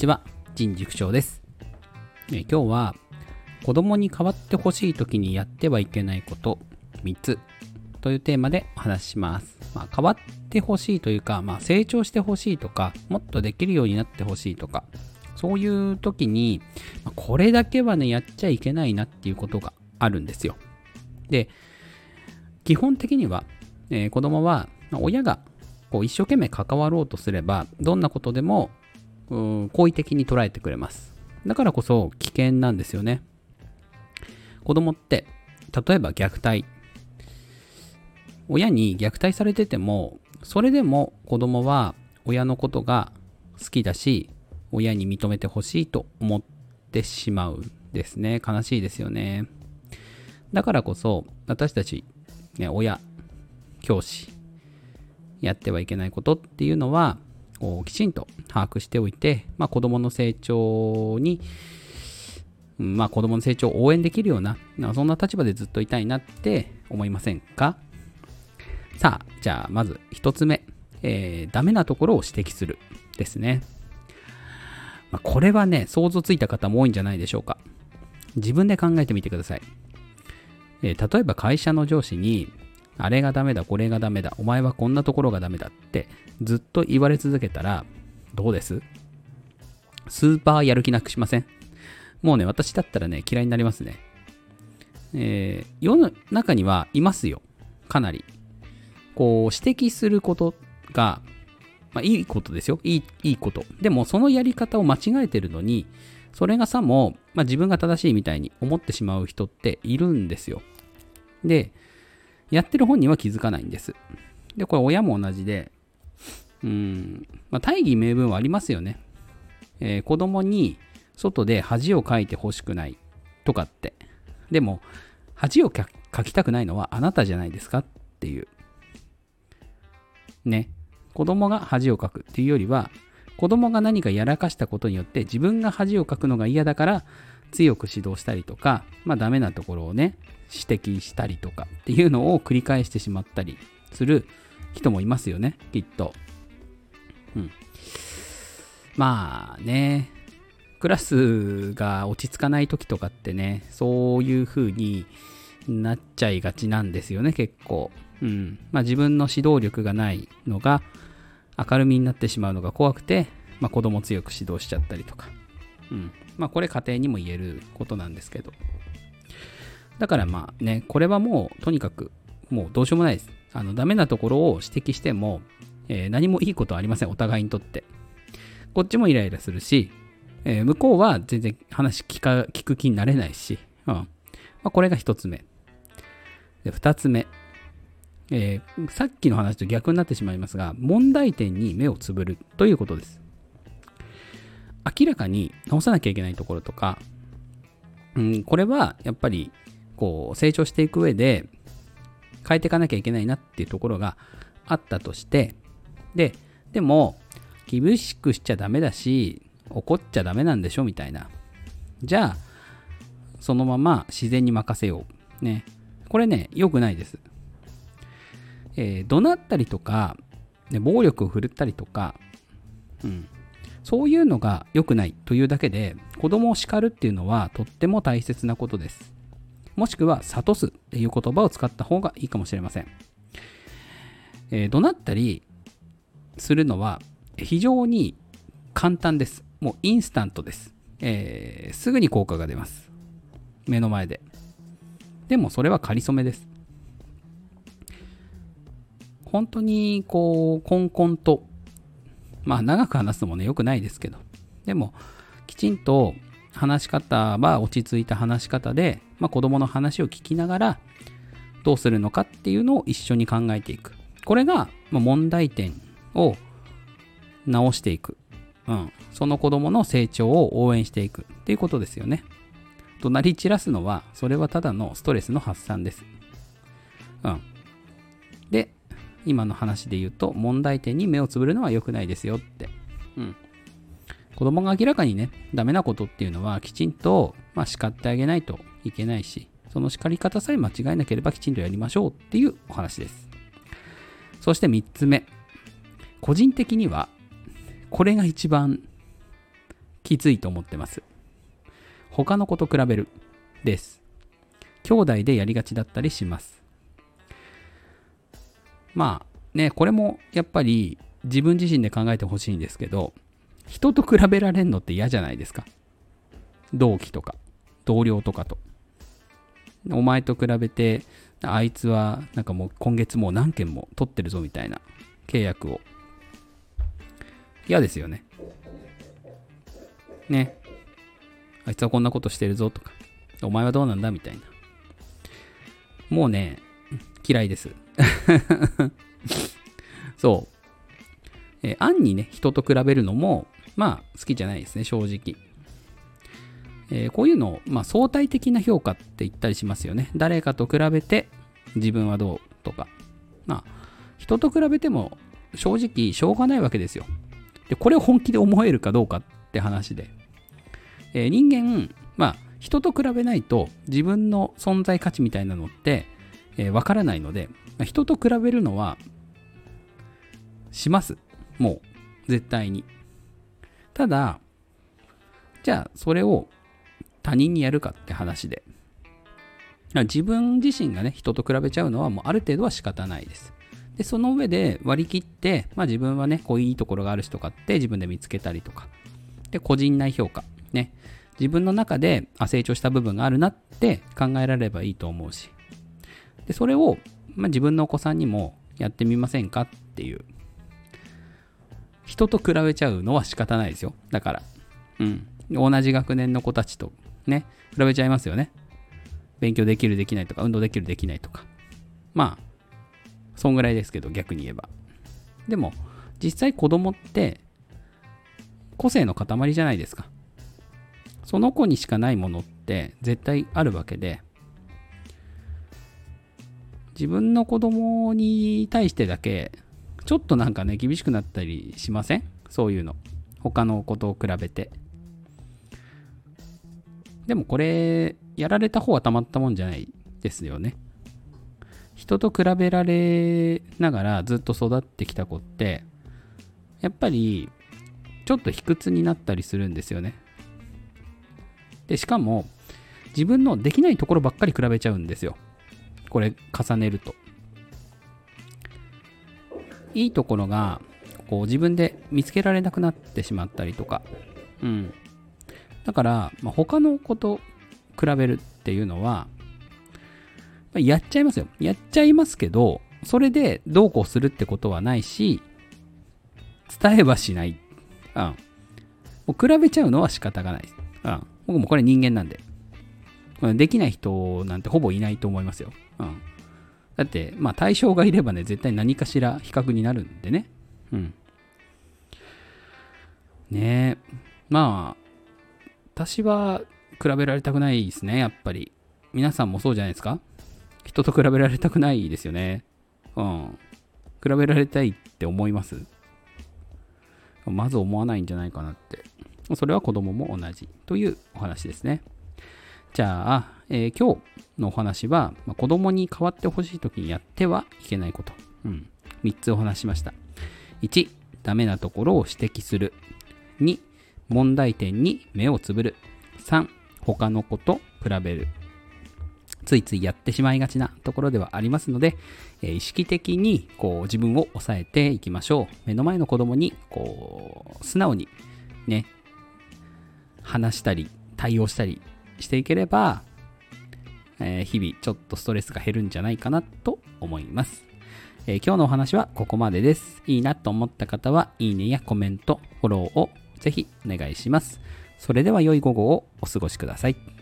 ちは、人塾長です。え今日は、子供に変わってほしい時にやってはいけないこと3つというテーマでお話しします。まあ、変わってほしいというか、まあ、成長してほしいとか、もっとできるようになってほしいとか、そういう時に、まこれだけはね、やっちゃいけないなっていうことがあるんですよ。で、基本的には、えー子供は、ま親がこう一生懸命関わろうとすれば、どんなことでも、好意的に捉えてくれます。だからこそ危険なんですよね。子供って、例えば虐待。親に虐待されてても、それでも子供は親のことが好きだし、親に認めてほしいと思ってしまうんですね。悲しいですよね。だからこそ、私たち、ね、親、教師、やってはいけないことっていうのは、こうきちんと把握しておいて、まあ、子供の成長に、まあ、子供の成長を応援できるような、そんな立場でずっといたいなって思いませんか？さあ、じゃあ、まず一つ目、えーダメなところを指摘するですね。まあ、これはね、想像ついた方も多いんじゃないでしょうか。自分で考えてみてください。えー例えば会社の上司に、あれがダメだ、これがダメだ、お前はこんなところがダメだってずっと言われ続けたら、どうです？スーパーやる気なくしません？もうね、私だったらね、嫌いになりますね。えー世の中にはいますよ。かなり。こう、指摘することが、まあ、いいことですよ。いい、いいこと。でも、そのやり方を間違えてるのに、それがさも、まあ、自分が正しいみたいに思ってしまう人っているんですよ。で、やってる本人は気づかないんです。で、これ親も同じで、うん、まあ、大義名分はありますよね。えー子供に外で恥をかいてほしくないとかって。でも、恥をかかきたくないのはあなたじゃないですかっていう。ね。子供が恥をかくっていうよりは、子供が何かやらかしたことによって自分が恥をかくのが嫌だから強く指導したりとか、まあダメなところをね、指摘したりとかっていうのを繰り返してしまったりする人もいますよね、きっと。うん。まあね、クラスが落ち着かない時とかってね、そういう風になっちゃいがちなんですよね、結構。うん。まあ自分の指導力がないのが明るみになってしまうのが怖くて、まあ子供強く指導しちゃったりとか。うん。まあこれ家庭にも言えることなんですけど。だからまあね、これはもうとにかくもうどうしようもないです。あの、ダメなところを指摘しても、えー何もいいことはありません、お互いにとって。こっちもイライラするし、えー向こうは全然話聞か聞く気になれないし、うんまあ、これが一つ目。で、二つ目。えーさっきの話と逆になってしまいますが、問題点に目をつぶるということです。明らかに直さなきゃいけないところとか、うん、これはやっぱりこう成長していく上で変えていかなきゃいけないなっていうところがあったとして、で、でも、厳しくしちゃダメだし、怒っちゃダメなんでしょみたいな。じゃあ、そのまま自然に任せよう。ね。これね、良くないです。えー怒鳴ったりとか、ね、暴力を振るったりとか、うん。そういうのが良くないというだけで、子供を叱るっていうのはとっても大切なことです。もしくは、諭すっていう言葉を使った方がいいかもしれません。えー怒鳴ったりするのは非常に簡単です。もうインスタントです。えーすぐに効果が出ます。目の前で。でもそれは仮初めです。本当にこう、コンコンと、まあ長く話すのもね、良くないですけど、でも、きちんと話し方は落ち着いた話し方で、まあ子供の話を聞きながら、どうするのかっていうのを一緒に考えていく。これが、ま問題点を直していく。うん。その子供の成長を応援していくっていうことですよね。怒鳴り散らすのは、それはただのストレスの発散です。うん。今の話で言うと、問題点に目をつぶるのは良くないですよって。うん。子供が明らかにね、ダメなことっていうのは、きちんと、まあ、叱ってあげないといけないし、その叱り方さえ間違えなければきちんとやりましょうっていうお話です。そして3つ目。個人的には、これが一番きついと思ってます。他の子と比べる。です。兄弟でやりがちだったりします。まあね、これもやっぱり自分自身で考えてほしいんですけど、人と比べられるのって嫌じゃないですか。同期とか、同僚とかと。お前と比べて、あいつはなんかもう今月もう何件も取ってるぞみたいな契約を。嫌ですよね。ね。あいつはこんなことしてるぞとか。お前はどうなんだみたいな。もうね、嫌いです。そう。えー暗にね、人と比べるのも、まあ、好きじゃないですね、正直。えーこういうのを、まあ、相対的な評価って言ったりしますよね。誰かと比べて、自分はどうとか。まあ、人と比べても、正直、しょうがないわけですよ。で、これを本気で思えるかどうかって話で。えー人間、まあ、人と比べないと自分の存在価値みたいなのって、えーわからないので、人と比べるのは、します。もう、絶対に。ただ、じゃあ、それを他人にやるかって話で。自分自身がね、人と比べちゃうのはもうある程度は仕方ないです。で、その上で割り切って、まあ自分はね、こういいところがある人とかって自分で見つけたりとか。で、個人内評価。ね。自分の中で、あ、成長した部分があるなって考えられればいいと思うし。で、それを、まあ自分のお子さんにもやってみませんかっていう。人と比べちゃうのは仕方ないですよ。だから。うん。同じ学年の子たちとね、比べちゃいますよね。勉強できるできないとか、運動できるできないとか。まあ、そんぐらいですけど、逆に言えば。でも、実際子供って、個性の塊じゃないですか。その子にしかないものって絶対あるわけで、自分の子供に対してだけ、ちょっとなんかね、厳しくなったりしません？そういうの。他の子と比べて。でもこれ、やられた方はたまったもんじゃないですよね。人と比べられながらずっと育ってきた子って、やっぱり、ちょっと卑屈になったりするんですよね。で、しかも、自分のできないところばっかり比べちゃうんですよ。これ、重ねると。いいところが、こう自分で見つけられなくなってしまったりとか。うん。だから、まあ、他の子と比べるっていうのは、まあやっちゃいますよ。やっちゃいますけど、それでどうこうするってことはないし、伝えはしない。うん。もう比べちゃうのは仕方がない。うん。僕もこれ人間なんで。できない人なんてほぼいないと思いますよ。うん。だって、まあ対象がいればね、絶対何かしら比較になるんでね。うん。ねえ。まあ、私は比べられたくないですね、やっぱり。皆さんもそうじゃないですか人と比べられたくないですよね。うん。比べられたいって思いますまず思わないんじゃないかなって。それは子供も同じというお話ですね。じゃあ、えー今日のお話は、まあ子供に変わってほしい時にやってはいけないこと。うん。3つお話ししました。1、ダメなところを指摘する。2、問題点に目をつぶる。3、他の子と比べる。ついついやってしまいがちなところではありますので、えー意識的にこう自分を抑えていきましょう。目の前の子供にこう素直にね、話したり対応したりしていければ、えー日々ちょっとストレスが減るんじゃないかなと思います。えー今日のお話はここまでです。いいなと思った方は、いいねやコメント、フォローをぜひお願いします。それでは良い午後をお過ごしください。